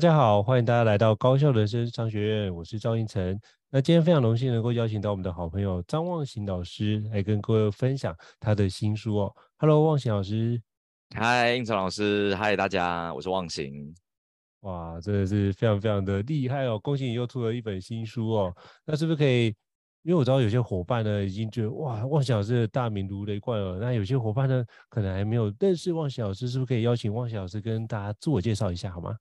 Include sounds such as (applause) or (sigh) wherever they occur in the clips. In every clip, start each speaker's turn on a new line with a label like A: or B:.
A: 大家好，欢迎大家来到高校人生商学院，我是赵英成。那今天非常荣幸能够邀请到我们的好朋友张望行老师来跟各位分享他的新书哦。Hello，望行老师。
B: 嗨，应成老师。嗨，大家，我是望行。
A: 哇，真的是非常非常的厉害哦！恭喜你又出了一本新书哦。那是不是可以？因为我知道有些伙伴呢已经觉得哇，望行老师的大名如雷贯耳。那有些伙伴呢可能还没有认识望行老师，是不是可以邀请望行老师跟大家自我介绍一下好吗？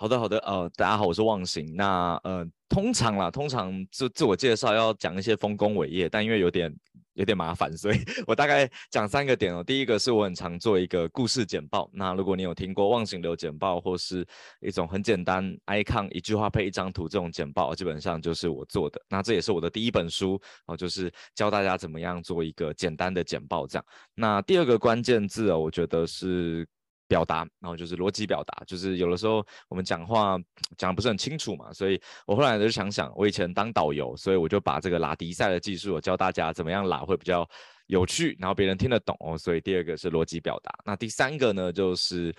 B: 好的，好的，呃，大家好，我是忘形。那呃，通常啦，通常自自我介绍要讲一些丰功伟业，但因为有点有点麻烦，(laughs) 所以我大概讲三个点哦。第一个是我很常做一个故事简报。那如果你有听过忘形流简报，或是一种很简单，icon 一句话配一张图这种简报，基本上就是我做的。那这也是我的第一本书哦，就是教大家怎么样做一个简单的简报这样。那第二个关键字哦，我觉得是。表达，然后就是逻辑表达，就是有的时候我们讲话讲的不是很清楚嘛，所以我后来就想想，我以前当导游，所以我就把这个拉迪赛的技术，我教大家怎么样拉会比较有趣，然后别人听得懂哦。所以第二个是逻辑表达，那第三个呢就是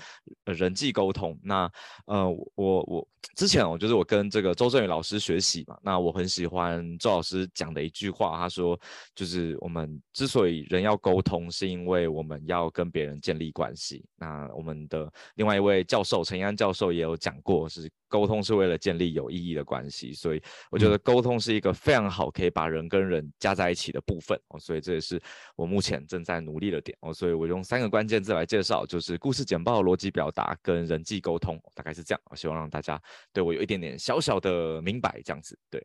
B: 人际沟通。那呃，我我之前哦，就是我跟这个周震宇老师学习嘛，那我很喜欢周老师讲的一句话，他说就是我们之所以人要沟通，是因为我们要跟别人建立关系。那我们的另外一位教授陈安教授也有讲过是。沟通是为了建立有意义的关系，所以我觉得沟通是一个非常好可以把人跟人加在一起的部分哦，所以这也是我目前正在努力的点哦，所以我用三个关键字来介绍，就是故事简报、逻辑表达跟人际沟通，大概是这样。我希望让大家对我有一点点小小的明白，这样子对。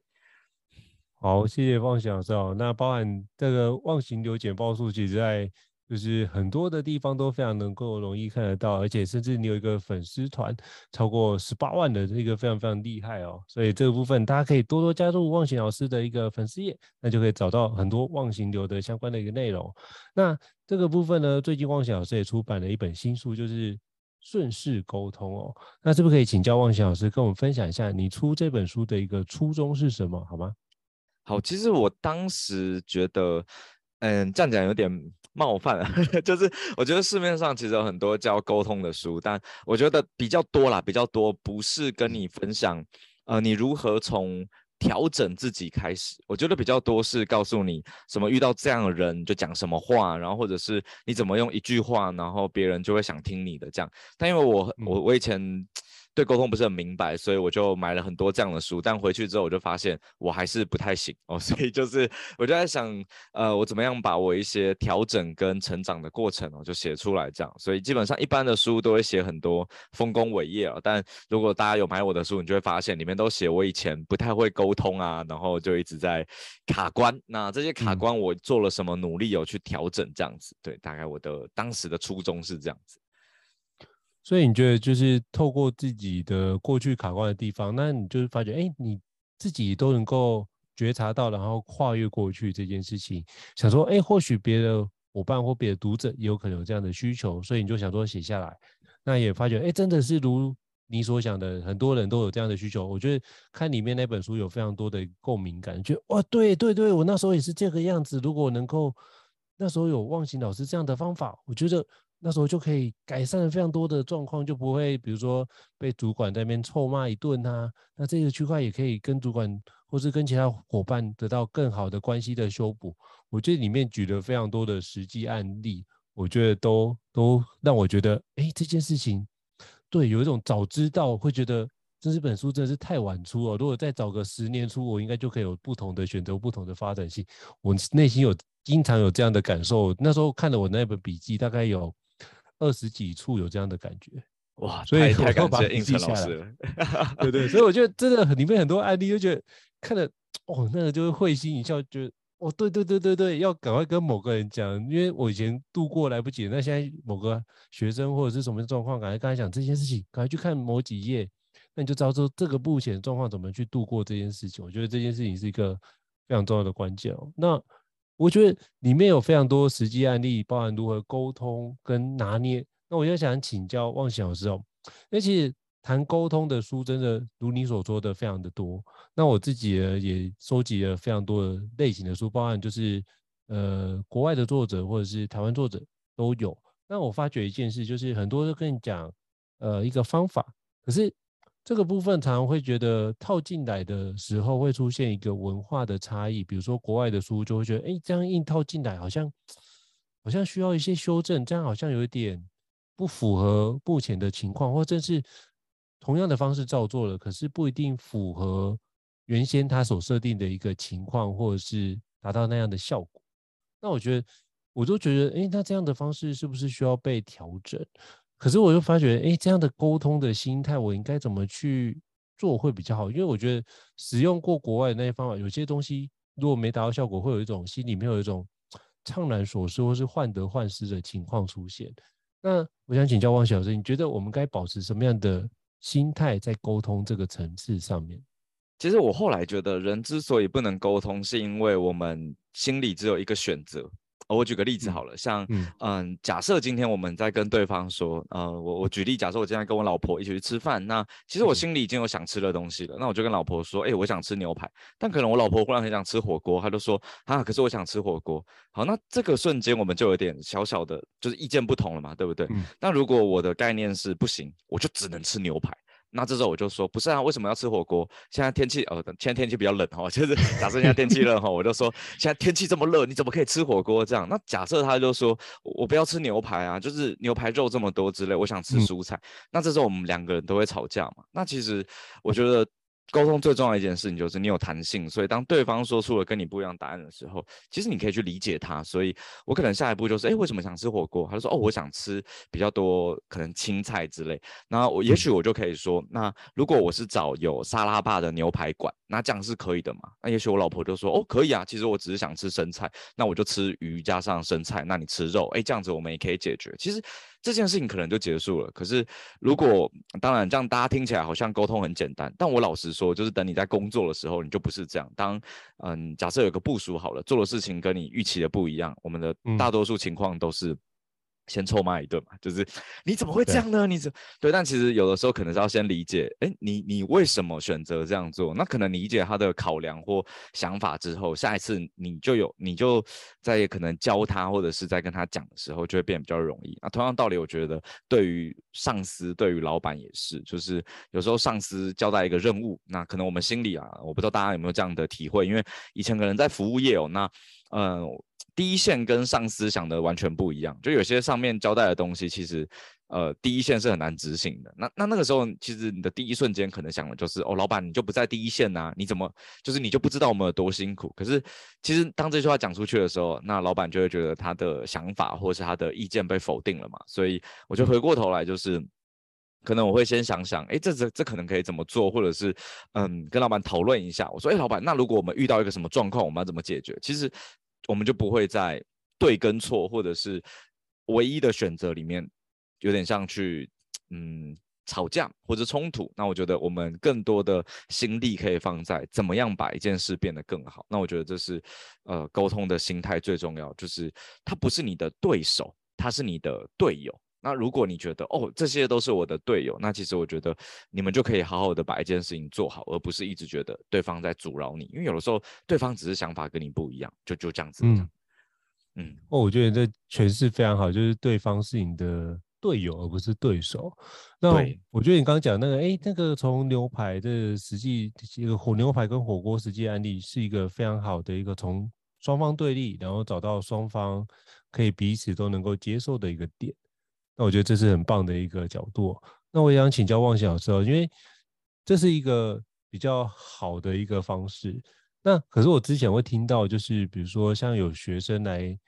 A: 好，谢谢忘形老师哦。那包含这个忘形流简报术，其实在。就是很多的地方都非常能够容易看得到，而且甚至你有一个粉丝团超过十八万的这个非常非常厉害哦，所以这个部分大家可以多多加入忘形老师的一个粉丝页，那就可以找到很多忘形流的相关的一个内容。那这个部分呢，最近忘形老师也出版了一本新书，就是顺势沟通哦。那是不是可以请教忘形老师跟我们分享一下你出这本书的一个初衷是什么，好吗？
B: 好，其实我当时觉得，嗯，这样讲有点。冒犯了，(laughs) 就是我觉得市面上其实有很多教沟通的书，但我觉得比较多啦，比较多不是跟你分享，呃，你如何从调整自己开始。我觉得比较多是告诉你什么遇到这样的人就讲什么话，然后或者是你怎么用一句话，然后别人就会想听你的这样。但因为我我我以前。对沟通不是很明白，所以我就买了很多这样的书。但回去之后，我就发现我还是不太行哦。(laughs) 所以就是我就在想，呃，我怎么样把我一些调整跟成长的过程哦，就写出来这样。所以基本上一般的书都会写很多丰功伟业啊。但如果大家有买我的书，你就会发现里面都写我以前不太会沟通啊，然后就一直在卡关。那这些卡关我做了什么努力有去调整这样子？对，大概我的当时的初衷是这样子。
A: 所以你觉得就是透过自己的过去卡关的地方，那你就是发觉，哎，你自己都能够觉察到，然后跨越过去这件事情，想说，哎，或许别的伙伴或别的读者也有可能有这样的需求，所以你就想说写下来，那也发觉，哎，真的是如你所想的，很多人都有这样的需求。我觉得看里面那本书有非常多的共鸣感，觉得哇，对对对，我那时候也是这个样子。如果能够那时候有忘形老师这样的方法，我觉得那时候就可以改善了非常多的状况，就不会比如说被主管在那边臭骂一顿啊。那这个区块也可以跟主管或是跟其他伙伴得到更好的关系的修补。我觉得里面举了非常多的实际案例，我觉得都都让我觉得，哎，这件事情对，有一种早知道会觉得。这本书真的是太晚出了，如果再早个十年出，我应该就可以有不同的选择，不同的发展性。我内心有经常有这样的感受。那时候看了我那本笔记，大概有二十几处有这样的感觉。
B: 哇，
A: 所以
B: 太感谢
A: 应成
B: 老师了。
A: 对对，所以我觉得真的里面很多案例，就觉得看了哦，那个就会会心一笑，觉得哦，对对对对对，要赶快跟某个人讲，因为我以前度过来不及，那现在某个学生或者是什么状况，赶快跟他讲这件事情，赶快去看某几页。那你就知道说这个目前状况怎么去度过这件事情。我觉得这件事情是一个非常重要的关键哦。那我觉得里面有非常多实际案例，包含如何沟通跟拿捏。那我就想请教忘形老师哦，那其实谈沟通的书真的如你所说的非常的多。那我自己也收集了非常多的类型的书，包含就是呃国外的作者或者是台湾作者都有。那我发觉一件事，就是很多都跟你讲呃一个方法，可是。这个部分常常会觉得套进来的时候会出现一个文化的差异，比如说国外的书就会觉得，哎，这样硬套进来好像好像需要一些修正，这样好像有一点不符合目前的情况，或者是同样的方式照做了，可是不一定符合原先他所设定的一个情况，或者是达到那样的效果。那我觉得，我都觉得，哎，那这样的方式是不是需要被调整？可是我又发觉，哎，这样的沟通的心态，我应该怎么去做会比较好？因为我觉得使用过国外的那些方法，有些东西如果没达到效果，会有一种心里面有一种怅然所失或是患得患失的情况出现。那我想请教汪小老师，你觉得我们该保持什么样的心态在沟通这个层次上面？
B: 其实我后来觉得，人之所以不能沟通，是因为我们心里只有一个选择。我举个例子好了，像嗯，嗯，假设今天我们在跟对方说，呃，我我举例，假设我今天跟我老婆一起去吃饭，那其实我心里已经有想吃的东西了，那我就跟老婆说，哎、欸，我想吃牛排，但可能我老婆忽然很想吃火锅，她就说，啊，可是我想吃火锅。好，那这个瞬间我们就有点小小的，就是意见不同了嘛，对不对？嗯、那如果我的概念是不行，我就只能吃牛排。那这时候我就说，不是啊，为什么要吃火锅？现在天气哦，现在天气比较冷哈，(laughs) 就是假设现在天气热哈，我就说现在天气这么热，你怎么可以吃火锅这样？那假设他就说我不要吃牛排啊，就是牛排肉这么多之类，我想吃蔬菜。嗯、那这时候我们两个人都会吵架嘛？那其实我觉得。沟通最重要的一件事情就是你有弹性，所以当对方说出了跟你不一样答案的时候，其实你可以去理解他。所以我可能下一步就是，哎，为什么想吃火锅？他就说，哦，我想吃比较多可能青菜之类。那我也许我就可以说，那如果我是找有沙拉吧的牛排馆，那这样是可以的嘛？那也许我老婆就说，哦，可以啊，其实我只是想吃生菜，那我就吃鱼加上生菜，那你吃肉，哎，这样子我们也可以解决。其实。这件事情可能就结束了。可是，如果当然这样，大家听起来好像沟通很简单。但我老实说，就是等你在工作的时候，你就不是这样。当嗯，假设有个部署好了，做的事情跟你预期的不一样，我们的大多数情况都是。先臭骂一顿嘛，就是你怎么会这样呢？你怎对？但其实有的时候可能是要先理解，哎，你你为什么选择这样做？那可能理解他的考量或想法之后，下一次你就有，你就在可能教他或者是在跟他讲的时候，就会变得比较容易。那同样道理，我觉得对于上司、对于老板也是，就是有时候上司交代一个任务，那可能我们心里啊，我不知道大家有没有这样的体会，因为以前可能在服务业哦，那嗯。呃第一线跟上司想的完全不一样，就有些上面交代的东西，其实，呃，第一线是很难执行的。那那那个时候，其实你的第一瞬间可能想的就是，哦，老板你就不在第一线呐，你怎么就是你就不知道我们有多辛苦？可是，其实当这句话讲出去的时候，那老板就会觉得他的想法或是他的意见被否定了嘛。所以，我就回过头来，就是可能我会先想想，哎，这这这可能可以怎么做，或者是嗯，跟老板讨论一下。我说，哎，老板，那如果我们遇到一个什么状况，我们要怎么解决？其实。我们就不会在对跟错，或者是唯一的选择里面，有点像去嗯吵架或者冲突。那我觉得我们更多的心力可以放在怎么样把一件事变得更好。那我觉得这是呃沟通的心态最重要，就是他不是你的对手，他是你的队友。那如果你觉得哦，这些都是我的队友，那其实我觉得你们就可以好好的把一件事情做好，而不是一直觉得对方在阻挠你。因为有的时候对方只是想法跟你不一样，就就这样子。嗯，嗯，
A: 哦，我觉得这诠释非常好，就是对方是你的队友，而不是对手。那我觉得你刚刚讲那个，哎，那个从牛排的实际一个火牛排跟火锅实际案例，是一个非常好的一个从双方对立，然后找到双方可以彼此都能够接受的一个点。那我觉得这是很棒的一个角度。那我也想请教旺行老师，因为这是一个比较好的一个方式。那可是我之前会听到，就是比如说像有学生来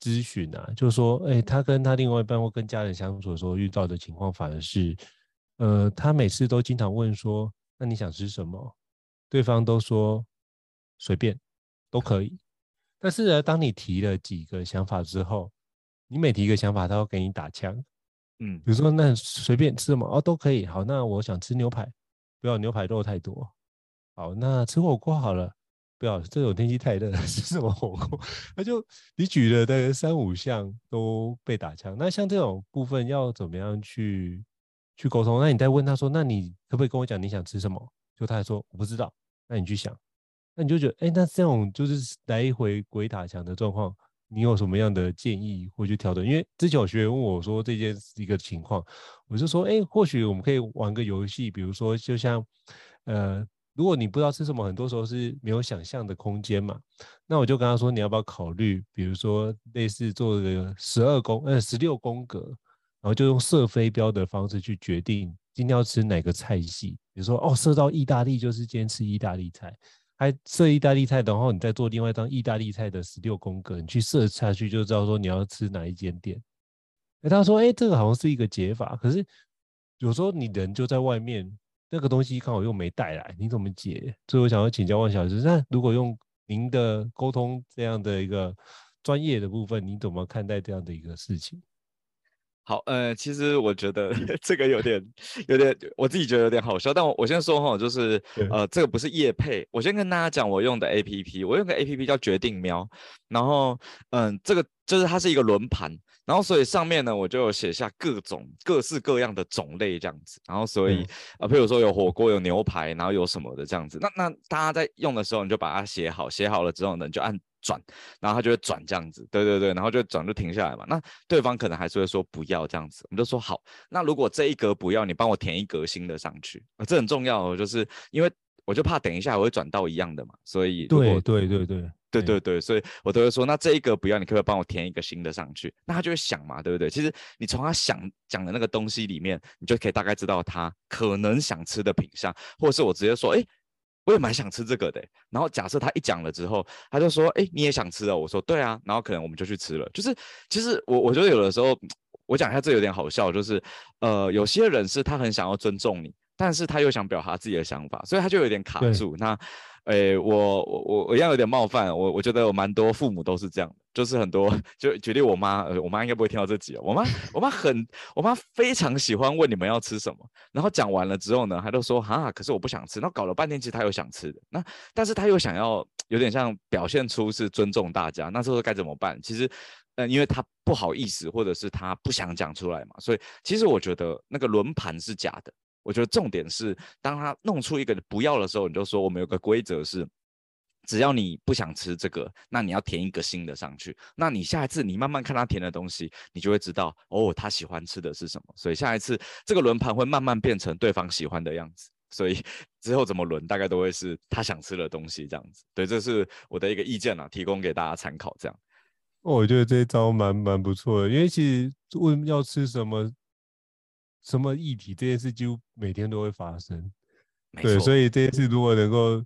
A: 咨询啊，就是说，哎，他跟他另外一半或跟家人相处的时候遇到的情况，反而是，呃，他每次都经常问说，那你想吃什么？对方都说随便都可以。但是呢，当你提了几个想法之后，你每提一个想法，他会给你打枪。嗯，比如说那随便吃什么哦都可以。好，那我想吃牛排，不要牛排肉太多。好，那吃火锅好了。不要，这种天气太热，(laughs) 吃什么火锅？(laughs) 那就你举了的三五项都被打枪。那像这种部分要怎么样去去沟通？那你再问他说，那你可不可以跟我讲你想吃什么？就他还说我不知道。那你去想，那你就觉得，哎，那这种就是来回鬼打墙的状况，你有什么样的建议或去调整？因为之前有学员问我说这件一个情况，我就说，哎，或许我们可以玩个游戏，比如说就像呃。如果你不知道吃什么，很多时候是没有想象的空间嘛。那我就跟他说，你要不要考虑，比如说类似做个十二宫呃十六宫格，然后就用射飞镖的方式去决定今天要吃哪个菜系。比如说哦，射到意大利就是今天吃意大利菜，还设意大利菜，然后你再做另外一张意大利菜的十六宫格，你去设下去就知道说你要吃哪一间店。哎，他说哎，这个好像是一个解法，可是有时候你人就在外面。那个东西刚好又没带来，你怎么解？所以我想要请教旺行老师，那如果用您的沟通这样的一个专业的部分，你怎么看待这样的一个事情？
B: 好，呃，其实我觉得 (laughs) 这个有点有点，我自己觉得有点好笑。但我我先说哈，就是呃，这个不是叶配，我先跟大家讲我用的 APP，我用个 APP 叫决定喵，然后嗯、呃，这个就是它是一个轮盘。然后，所以上面呢，我就有写下各种各式各样的种类这样子。然后，所以啊、嗯呃，譬如说有火锅、有牛排，然后有什么的这样子。那那大家在用的时候，你就把它写好，写好了之后呢，你就按转，然后他就会转这样子。对对对，然后就转就停下来嘛。那对方可能还是会说不要这样子，我们就说好。那如果这一格不要，你帮我填一格新的上去啊，这很重要哦，就是因为我就怕等一下我会转到一样的嘛。所以
A: 对对对对。
B: 对对对，所以我都会说，那这一个不要，你可不可以帮我填一个新的上去？那他就会想嘛，对不对？其实你从他想讲的那个东西里面，你就可以大概知道他可能想吃的品相，或者是我直接说，哎，我也蛮想吃这个的。然后假设他一讲了之后，他就说，哎，你也想吃哦？我说对啊，然后可能我们就去吃了。就是其实我我觉得有的时候，我讲一下这有点好笑，就是呃，有些人是他很想要尊重你，但是他又想表达自己的想法，所以他就有点卡住。那诶，我我我我一样有点冒犯，我我觉得有蛮多父母都是这样，就是很多就举例我妈，呃，我妈应该不会听到这集哦。我妈我妈很，我妈非常喜欢问你们要吃什么，然后讲完了之后呢，她都说哈，可是我不想吃。然后搞了半天，其实她有想吃的，那但是她又想要有点像表现出是尊重大家，那这时候该怎么办？其实，嗯，因为她不好意思，或者是她不想讲出来嘛，所以其实我觉得那个轮盘是假的。我觉得重点是，当他弄出一个不要的时候，你就说我们有个规则是，只要你不想吃这个，那你要填一个新的上去。那你下一次你慢慢看他填的东西，你就会知道哦，他喜欢吃的是什么。所以下一次这个轮盘会慢慢变成对方喜欢的样子。所以 (laughs) 之后怎么轮，大概都会是他想吃的东西这样子。对，这是我的一个意见啊，提供给大家参考。这样，
A: 我觉得这一招蛮蛮不错的，因为其实问要吃什么。什么议题这件事几乎每天都会发生，对，所以这件事如果能够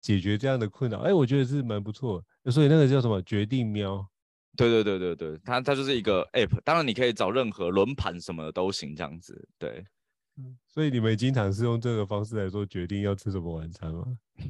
A: 解决这样的困扰，哎，我觉得是蛮不错。所以那个叫什么决定喵？
B: 对对对对对，它它就是一个 app，当然你可以找任何轮盘什么的都行，这样子，对。
A: 所以你们经常是用这个方式来做决定要吃什么晚餐吗？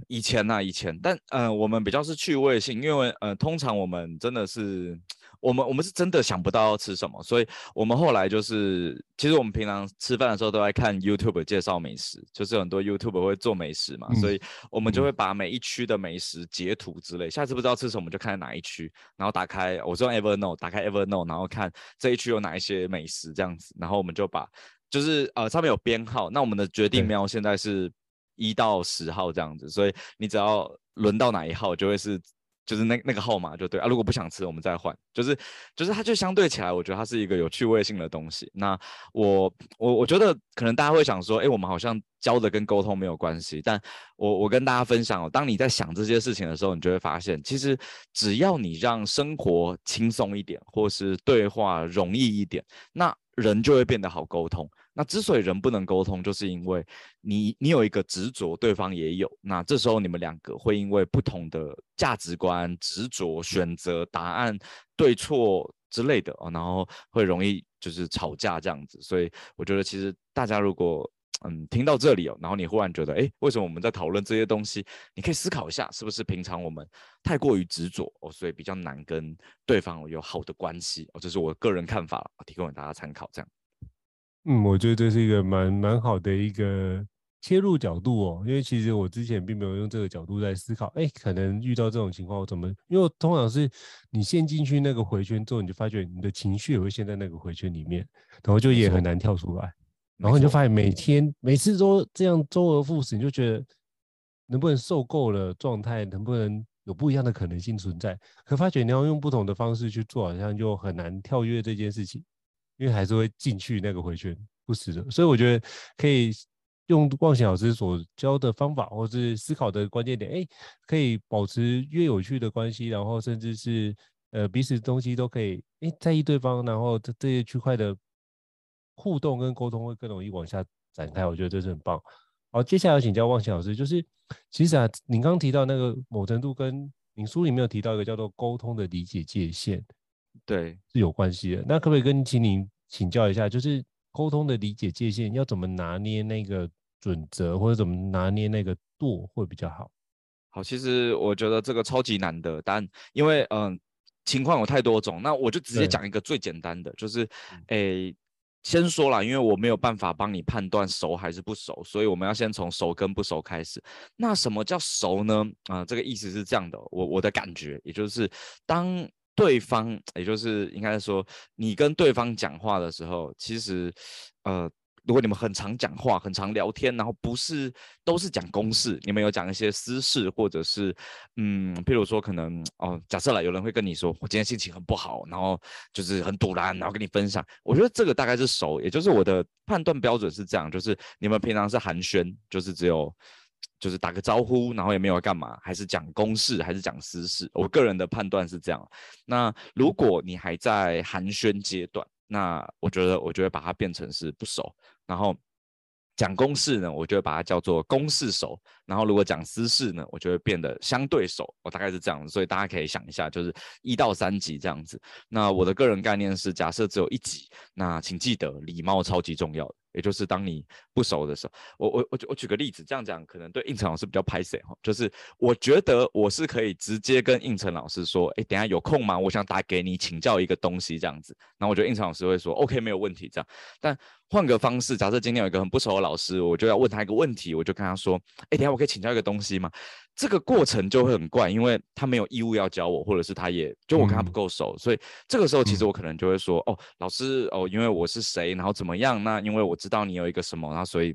B: 以前呐、啊，以前，但呃，我们比较是趣味性，因为呃，通常我们真的是，我们我们是真的想不到要吃什么，所以我们后来就是，其实我们平常吃饭的时候都在看 YouTube 介绍美食，就是很多 YouTube 会做美食嘛，嗯、所以我们就会把每一区的美食截图之类，下次不知道吃什么就看哪一区，然后打开，我是用 Evernote，打开 Evernote，然后看这一区有哪一些美食这样子，然后我们就把。就是呃，上面有编号，那我们的决定喵现在是一到十号这样子，所以你只要轮到哪一号，就会是就是那那个号码就对啊，如果不想吃，我们再换。就是就是它就相对起来，我觉得它是一个有趣味性的东西。那我我我觉得可能大家会想说，哎，我们好像教的跟沟通没有关系。但我我跟大家分享哦，当你在想这些事情的时候，你就会发现，其实只要你让生活轻松一点，或是对话容易一点，那人就会变得好沟通。那之所以人不能沟通，就是因为你你有一个执着，对方也有。那这时候你们两个会因为不同的价值观、执着、选择答案、对错之类的哦，然后会容易就是吵架这样子。所以我觉得，其实大家如果嗯听到这里哦，然后你忽然觉得，哎，为什么我们在讨论这些东西？你可以思考一下，是不是平常我们太过于执着哦，所以比较难跟对方有好的关系哦。这是我个人看法，提供给大家参考，这样。
A: 嗯，我觉得这是一个蛮蛮好的一个切入角度哦，因为其实我之前并没有用这个角度在思考，哎，可能遇到这种情况我怎么？因为通常是你陷进去那个回圈之后，你就发觉你的情绪也会陷在那个回圈里面，然后就也很难跳出来，然后你就发现每天每次都这样周而复始，你就觉得能不能受够了状态，能不能有不一样的可能性存在？可发觉你要用不同的方式去做，好像就很难跳跃这件事情。因为还是会进去那个回圈，不死的，所以我觉得可以用忘形老师所教的方法，或是思考的关键点，哎，可以保持越有趣的关系，然后甚至是呃彼此东西都可以哎在意对方，然后这这些区块的互动跟沟通会更容易往下展开，我觉得这是很棒。好，接下来请教望贤老师，就是其实啊，您刚刚提到那个某程度跟您书里面有提到一个叫做沟通的理解界限。
B: 对，
A: 是有关系的。那可不可以跟请您请教一下，就是沟通的理解界限要怎么拿捏那个准则，或者怎么拿捏那个度会比较好？
B: 好，其实我觉得这个超级难的，但因为嗯、呃、情况有太多种，那我就直接讲一个最简单的，就是诶先说了，因为我没有办法帮你判断熟还是不熟，所以我们要先从熟跟不熟开始。那什么叫熟呢？啊、呃，这个意思是这样的，我我的感觉，也就是当。对方，也就是应该说，你跟对方讲话的时候，其实，呃，如果你们很常讲话、很常聊天，然后不是都是讲公事，你们有讲一些私事，或者是，嗯，譬如说可能，哦，假设了有人会跟你说，我今天心情很不好，然后就是很赌烂，然后跟你分享，我觉得这个大概是熟，也就是我的判断标准是这样，就是你们平常是寒暄，就是只有。就是打个招呼，然后也没有干嘛，还是讲公事，还是讲私事。我个人的判断是这样。那如果你还在寒暄阶段，那我觉得，我就会把它变成是不熟。然后讲公事呢，我就会把它叫做公事熟。然后如果讲私事呢，我就会变得相对熟。我大概是这样，所以大家可以想一下，就是一到三级这样子。那我的个人概念是，假设只有一级，那请记得礼貌超级重要的。也就是当你不熟的时候，我我我我举个例子，这样讲可能对应成老师比较拍谢哈，就是我觉得我是可以直接跟应成老师说，哎，等下有空吗？我想打给你请教一个东西这样子，然后我觉得应成老师会说，OK，没有问题这样。但换个方式，假设今天有一个很不熟的老师，我就要问他一个问题，我就跟他说，哎，等下我可以请教一个东西吗？这个过程就会很怪，因为他没有义务要教我，或者是他也就我跟他不够熟，嗯、所以这个时候其实我可能就会说，嗯、哦，老师，哦，因为我是谁，然后怎么样？那因为我知道你有一个什么，那所以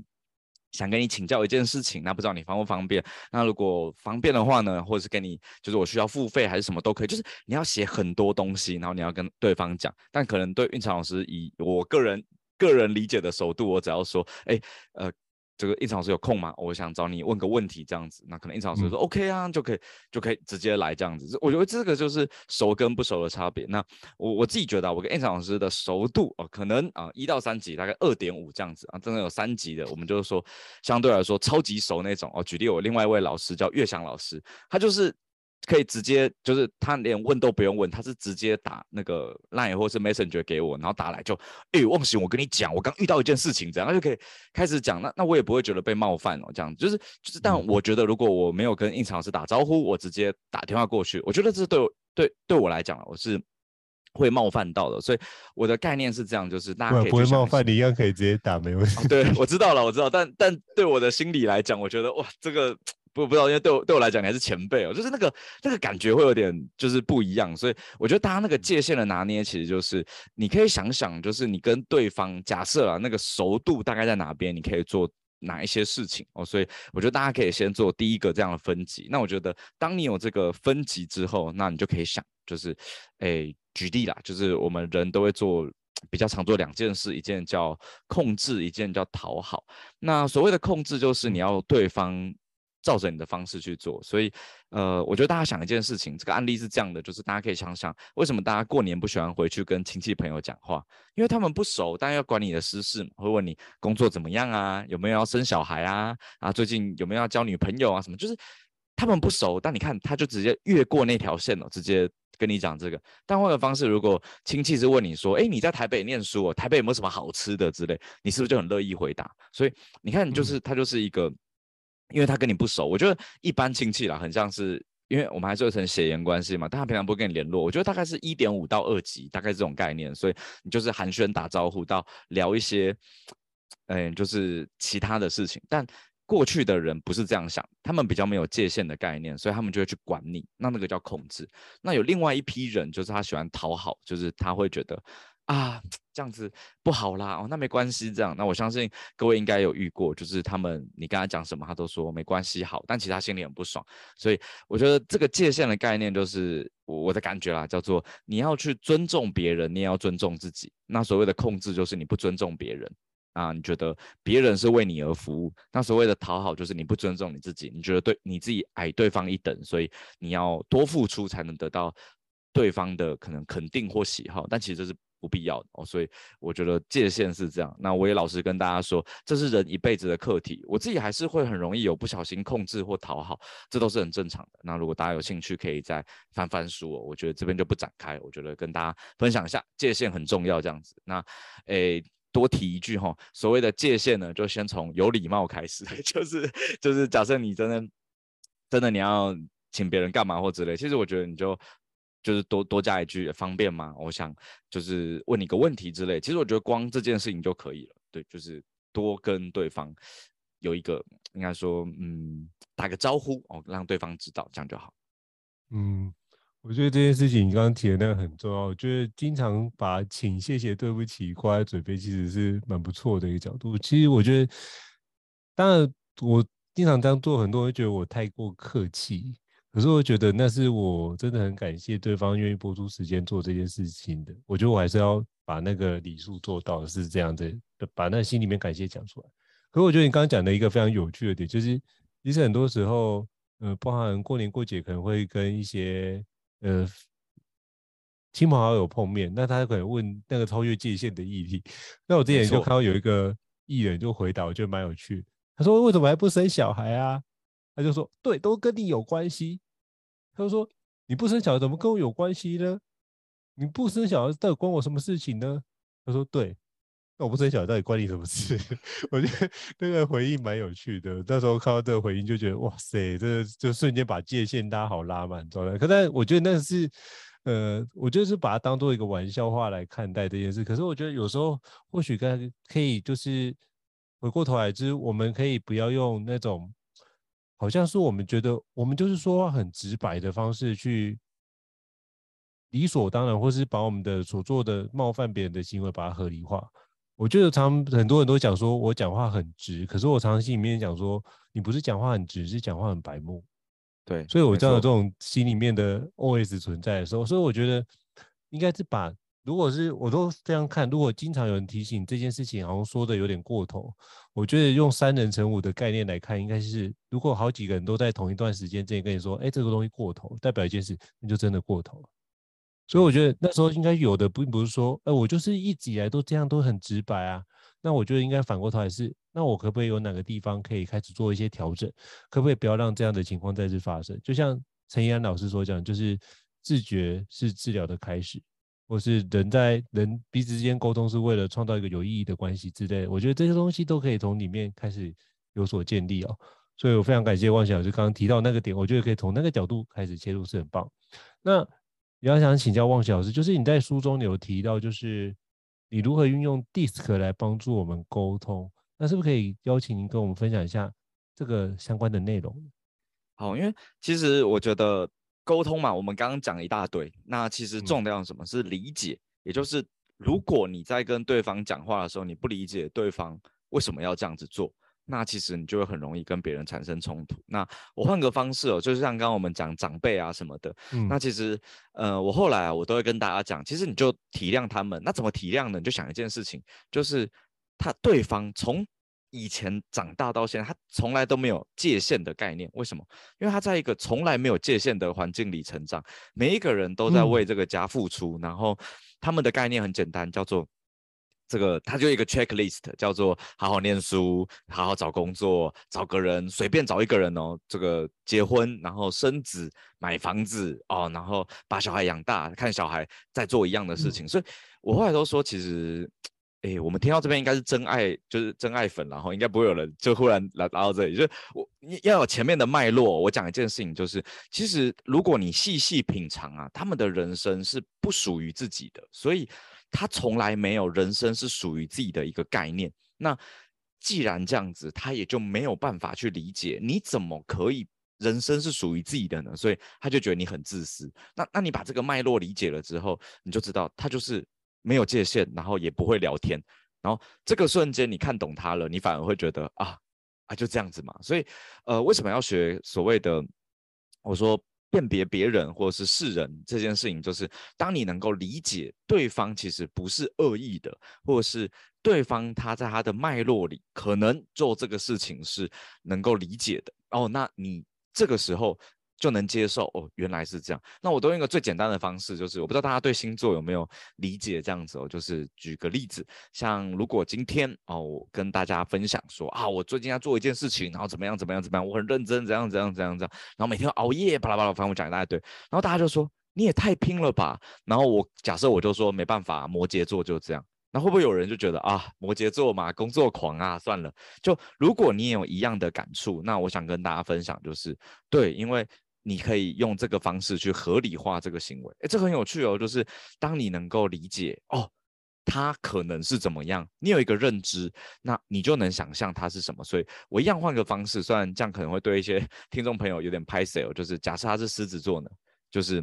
B: 想跟你请教一件事情，那不知道你方不方便？那如果方便的话呢，或者是跟你，就是我需要付费还是什么都可以，就是你要写很多东西，然后你要跟对方讲。但可能对胤丞老师以我个人个人理解的熟度，我只要说，哎，呃。这个胤丞老师有空吗？我想找你问个问题，这样子，那可能胤丞老师说、嗯、OK 啊，就可以就可以直接来这样子。我觉得这个就是熟跟不熟的差别。那我我自己觉得，我跟胤丞老师的熟度哦，可能啊一到三级大概二点五这样子啊，真的有三级的，我们就是说相对来说超级熟那种哦。举例，我另外一位老师叫岳翔老师，他就是。可以直接就是他连问都不用问，他是直接打那个 Line 或是 Messenger 给我，然后打来就，哎、欸，忘形，我跟你讲，我刚遇到一件事情，这样他就可以开始讲，那那我也不会觉得被冒犯哦，这样就是就是，但我觉得如果我没有跟胤丞老师打招呼，我直接打电话过去，我觉得这是对我对对我来讲，我是会冒犯到的，所以我的概念是这样，就是大家可以不会冒犯，
A: 你一样可以直接打，没问题。
B: 哦、对，我知道了，我知道，但但对我的心理来讲，我觉得哇，这个。不不知道，因为对我对我来讲，你还是前辈哦，就是那个那个感觉会有点就是不一样，所以我觉得大家那个界限的拿捏，其实就是你可以想想，就是你跟对方假设啊，那个熟度大概在哪边，你可以做哪一些事情哦，所以我觉得大家可以先做第一个这样的分级。那我觉得，当你有这个分级之后，那你就可以想，就是，诶，举例啦，就是我们人都会做比较常做两件事，一件叫控制，一件叫讨好。那所谓的控制，就是你要对方。照着你的方式去做，所以，呃，我觉得大家想一件事情，这个案例是这样的，就是大家可以想想，为什么大家过年不喜欢回去跟亲戚朋友讲话？因为他们不熟，当然要管你的私事嘛，会问你工作怎么样啊，有没有要生小孩啊，啊，最近有没有要交女朋友啊，什么，就是他们不熟，但你看他就直接越过那条线了，直接跟你讲这个。但换个方式，如果亲戚是问你说，哎，你在台北念书哦，台北有没有什么好吃的之类，你是不是就很乐意回答？所以你看，就是他就是一个。因为他跟你不熟，我觉得一般亲戚啦，很像是，因为我们还是有层血缘关系嘛，但他平常不会跟你联络。我觉得大概是一点五到二级，大概这种概念，所以你就是寒暄打招呼到聊一些，嗯，就是其他的事情。但过去的人不是这样想，他们比较没有界限的概念，所以他们就会去管你，那那个叫控制。那有另外一批人，就是他喜欢讨好，就是他会觉得。啊，这样子不好啦，哦，那没关系，这样，那我相信各位应该有遇过，就是他们，你跟他讲什么，他都说没关系，好，但其实他心里很不爽，所以我觉得这个界限的概念，就是我的感觉啦，叫做你要去尊重别人，你也要尊重自己。那所谓的控制，就是你不尊重别人啊，你觉得别人是为你而服务。那所谓的讨好，就是你不尊重你自己，你觉得对你自己矮对方一等，所以你要多付出才能得到对方的可能肯定或喜好，但其实这是。不必要的哦，所以我觉得界限是这样。那我也老实跟大家说，这是人一辈子的课题。我自己还是会很容易有不小心控制或讨好，这都是很正常的。那如果大家有兴趣，可以再翻翻书哦。我觉得这边就不展开。我觉得跟大家分享一下，界限很重要这样子。那诶，多提一句哈，所谓的界限呢，就先从有礼貌开始，(laughs) 就是就是假设你真的真的你要请别人干嘛或之类，其实我觉得你就。就是多多加一句方便吗？我想就是问你个问题之类。其实我觉得光这件事情就可以了。对，就是多跟对方有一个应该说嗯打个招呼哦，让对方知道这样就好。
A: 嗯，我觉得这件事情你刚刚提的那个很重要。我觉得经常把请、谢谢、对不起挂在嘴边，其实是蛮不错的一个角度。其实我觉得，当然我经常这样做，很多人会觉得我太过客气。可是我觉得那是我真的很感谢对方愿意播出时间做这件事情的。我觉得我还是要把那个礼数做到，是这样子的，把那心里面感谢讲出来。可是我觉得你刚刚讲的一个非常有趣的点，就是其实很多时候，呃，包含过年过节可能会跟一些呃亲朋好友碰面，那他可能问那个超越界限的议题。那我之前就看到有一个艺人就回答，我觉得蛮有趣。他说：“为什么还不生小孩啊？”他就说：“对，都跟你有关系。”他就说：“你不生小孩怎么跟我有关系呢？你不生小孩到底关我什么事情呢？”他说：“对，那我不生小孩到底关你什么事？” (laughs) 我觉得那个回应蛮有趣的。那时候看到这个回应就觉得：“哇塞，这就瞬间把界限拉好拉满，知道？”可是我觉得那是，呃，我就是把它当做一个玩笑话来看待这件事。可是我觉得有时候或许可可以就是回过头来，就是我们可以不要用那种。好像是我们觉得，我们就是说话很直白的方式去理所当然，或是把我们的所做的冒犯别人的行为把它合理化。我觉得常很多人都讲说我讲话很直，可是我常常心里面讲说，你不是讲话很直，是讲话很白目。
B: 对，
A: 所以我这样有这种心里面的 OS 存在的时候，所以我觉得应该是把。如果是我都这样看，如果经常有人提醒这件事情，好像说的有点过头，我觉得用三人成虎的概念来看，应该是如果好几个人都在同一段时间之内跟你说，哎，这个东西过头，代表一件事，那就真的过头了。所以我觉得那时候应该有的，并不是说，哎，我就是一直以来都这样，都很直白啊。那我觉得应该反过头来是，那我可不可以有哪个地方可以开始做一些调整？可不可以不要让这样的情况再次发生？就像陈怡安老师所讲，就是自觉是治疗的开始。或是人在人彼此之间沟通是为了创造一个有意义的关系之类，我觉得这些东西都可以从里面开始有所建立哦。所以我非常感谢旺贤老师刚刚提到那个点，我觉得可以从那个角度开始切入是很棒。那比较想请教旺贤老师，就是你在书中有提到，就是你如何运用 DISC 来帮助我们沟通，那是不是可以邀请您跟我们分享一下这个相关的内容？
B: 好，因为其实我觉得。沟通嘛，我们刚刚讲了一大堆。那其实重要的什么是理解？也就是如果你在跟对方讲话的时候，你不理解对方为什么要这样子做，那其实你就会很容易跟别人产生冲突。那我换个方式哦，就是像刚刚我们讲长辈啊什么的，嗯、那其实呃，我后来啊，我都会跟大家讲，其实你就体谅他们。那怎么体谅呢？你就想一件事情，就是他对方从以前长大到现在，他从来都没有界限的概念。为什么？因为他在一个从来没有界限的环境里成长，每一个人都在为这个家付出，嗯、然后他们的概念很简单，叫做。这个他就一个 checklist，叫做好好念书，好好找工作，找个人，随便找一个人哦。这个结婚，然后生子，买房子哦，然后把小孩养大，看小孩在做一样的事情。嗯、所以我后来都说，其实，哎，我们听到这边应该是真爱，就是真爱粉，然后应该不会有人就忽然来来到这里。就是我要有前面的脉络。我讲一件事情，就是其实如果你细细品尝啊，他们的人生是不属于自己的，所以。他从来没有人生是属于自己的一个概念。那既然这样子，他也就没有办法去理解你怎么可以人生是属于自己的呢？所以他就觉得你很自私。那那你把这个脉络理解了之后，你就知道他就是没有界限，然后也不会聊天。然后这个瞬间你看懂他了，你反而会觉得啊啊就这样子嘛。所以呃，为什么要学所谓的我说？辨别别人或者是世人这件事情，就是当你能够理解对方其实不是恶意的，或者是对方他在他的脉络里可能做这个事情是能够理解的哦，那你这个时候。就能接受哦，原来是这样。那我都用一个最简单的方式，就是我不知道大家对星座有没有理解这样子哦。就是举个例子，像如果今天哦，我跟大家分享说啊，我最近要做一件事情，然后怎么样怎么样怎么样，我很认真，怎样怎样怎样怎样，然后每天熬夜，巴拉巴拉，反正我讲一大堆，然后大家就说你也太拼了吧。然后我假设我就说没办法，摩羯座就这样。那会不会有人就觉得啊，摩羯座嘛，工作狂啊，算了。就如果你也有一样的感触，那我想跟大家分享就是对，因为。你可以用这个方式去合理化这个行为，诶，这很有趣哦。就是当你能够理解哦，他可能是怎么样，你有一个认知，那你就能想象他是什么。所以我一样换个方式，虽然这样可能会对一些 (laughs) 听众朋友有点拍谢哦，就是假设他是狮子座呢，就是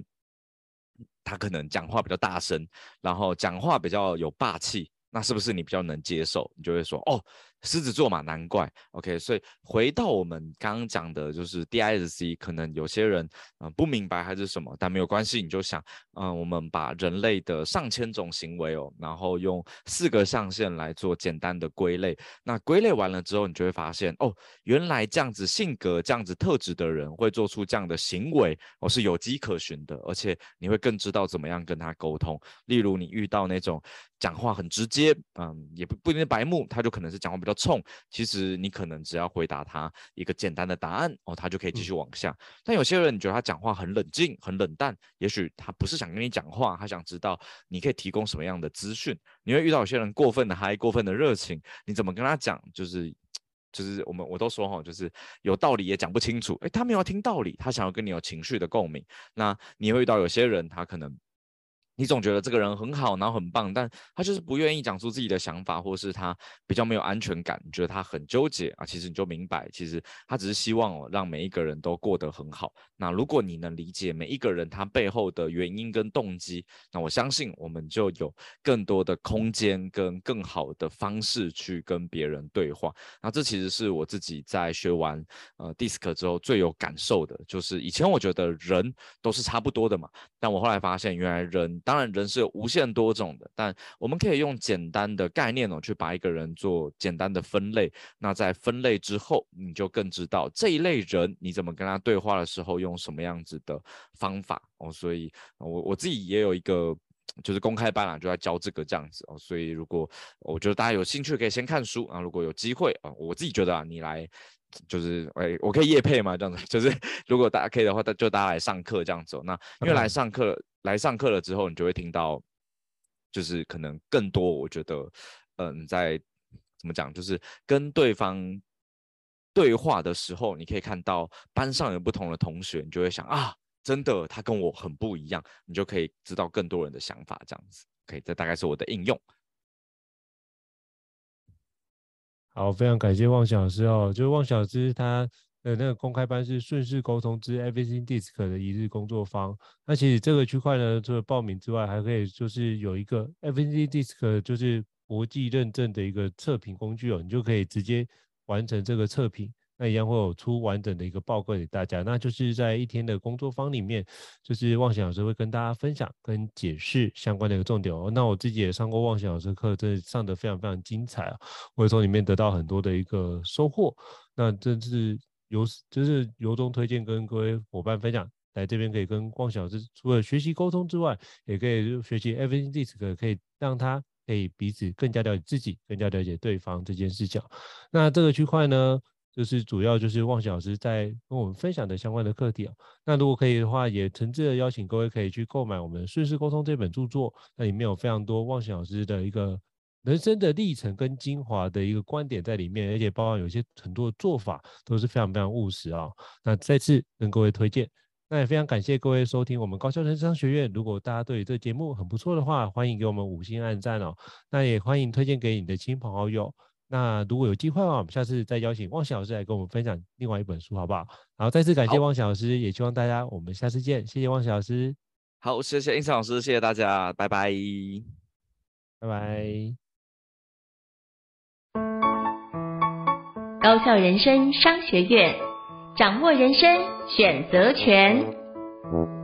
B: 他可能讲话比较大声，然后讲话比较有霸气，那是不是你比较能接受？你就会说哦。狮子座嘛，难怪。OK，所以回到我们刚刚讲的，就是 DISC，可能有些人嗯、不明白还是什么，但没有关系，你就想，嗯、我们把人类的上千种行为哦，然后用四个象限来做简单的归类。那归类完了之后，你就会发现，哦，原来这样子性格、这样子特质的人会做出这样的行为，哦，是有迹可循的，而且你会更知道怎么样跟他沟通。例如，你遇到那种讲话很直接，嗯，也不不一定是白目，他就可能是讲话比较。冲，其实你可能只要回答他一个简单的答案哦，他就可以继续往下。嗯、但有些人你觉得他讲话很冷静、很冷淡，也许他不是想跟你讲话，他想知道你可以提供什么样的资讯。你会遇到有些人过分的嗨、过分的热情，你怎么跟他讲？就是就是我们我都说哈，就是有道理也讲不清楚。诶，他没有要听道理，他想要跟你有情绪的共鸣。那你会遇到有些人，他可能。你总觉得这个人很好，然后很棒，但他就是不愿意讲出自己的想法，或是他比较没有安全感，你觉得他很纠结啊。其实你就明白，其实他只是希望哦，让每一个人都过得很好。那如果你能理解每一个人他背后的原因跟动机，那我相信我们就有更多的空间跟更好的方式去跟别人对话。那这其实是我自己在学完呃 DISC 之后最有感受的，就是以前我觉得人都是差不多的嘛，但我后来发现原来人。当然，人是有无限多种的，但我们可以用简单的概念哦，去把一个人做简单的分类。那在分类之后，你就更知道这一类人你怎么跟他对话的时候用什么样子的方法哦。所以，我我自己也有一个就是公开班啊，就在教这个这样子哦。所以，如果我觉得大家有兴趣，可以先看书啊。如果有机会啊，我自己觉得啊，你来就是哎，我可以夜配吗？这样子，(laughs) 就是如果大家可以的话，就大家来上课这样子。那因为来上课。来上课了之后，你就会听到，就是可能更多。我觉得，嗯，在怎么讲，就是跟对方对话的时候，你可以看到班上有不同的同学，你就会想啊，真的他跟我很不一样，你就可以知道更多人的想法，这样子。可以这大概是我的应用。
A: 好，非常感谢妄想师哦，就是妄想师他。的，那个公开班是顺势沟通之 Everything DISC 的一日工作坊。那其实这个区块呢，除了报名之外，还可以就是有一个 Everything DISC 就是国际认证的一个测评工具哦，你就可以直接完成这个测评。那一样会有出完整的一个报告给大家，那就是在一天的工作坊里面，就是妄想老师会跟大家分享跟解释相关的一个重点哦。那我自己也上过妄想老师课，真的上得非常非常精彩啊！我也从里面得到很多的一个收获。那这是由就是由衷推荐跟各位伙伴分享，来这边可以跟妄想老师除了学习沟通之外，也可以学习 Everything DiSC，可以让他可以彼此更加了解自己，更加了解对方这件事情。那这个区块呢？就是主要就是旺行老师在跟我们分享的相关的课题啊。那如果可以的话，也诚挚的邀请各位可以去购买我们《顺势沟通》这本著作。那里面有非常多旺行老师的一个人生的历程跟精华的一个观点在里面，而且包含有一些很多的做法都是非常非常务实啊。那再次跟各位推荐。那也非常感谢各位收听我们高校人生商学院。如果大家对这节目很不错的话，欢迎给我们五星按赞哦。那也欢迎推荐给你的亲朋好友。那如果有机会的话，我们下次再邀请旺行老师来跟我们分享另外一本书，好不好？好，再次感谢旺行老师，也希望大家我们下次见。谢谢旺行老师。
B: 好，谢谢胤丞老师，谢谢大家，拜拜，
A: 拜拜。
C: 高校人生商学院，掌握人生选择权。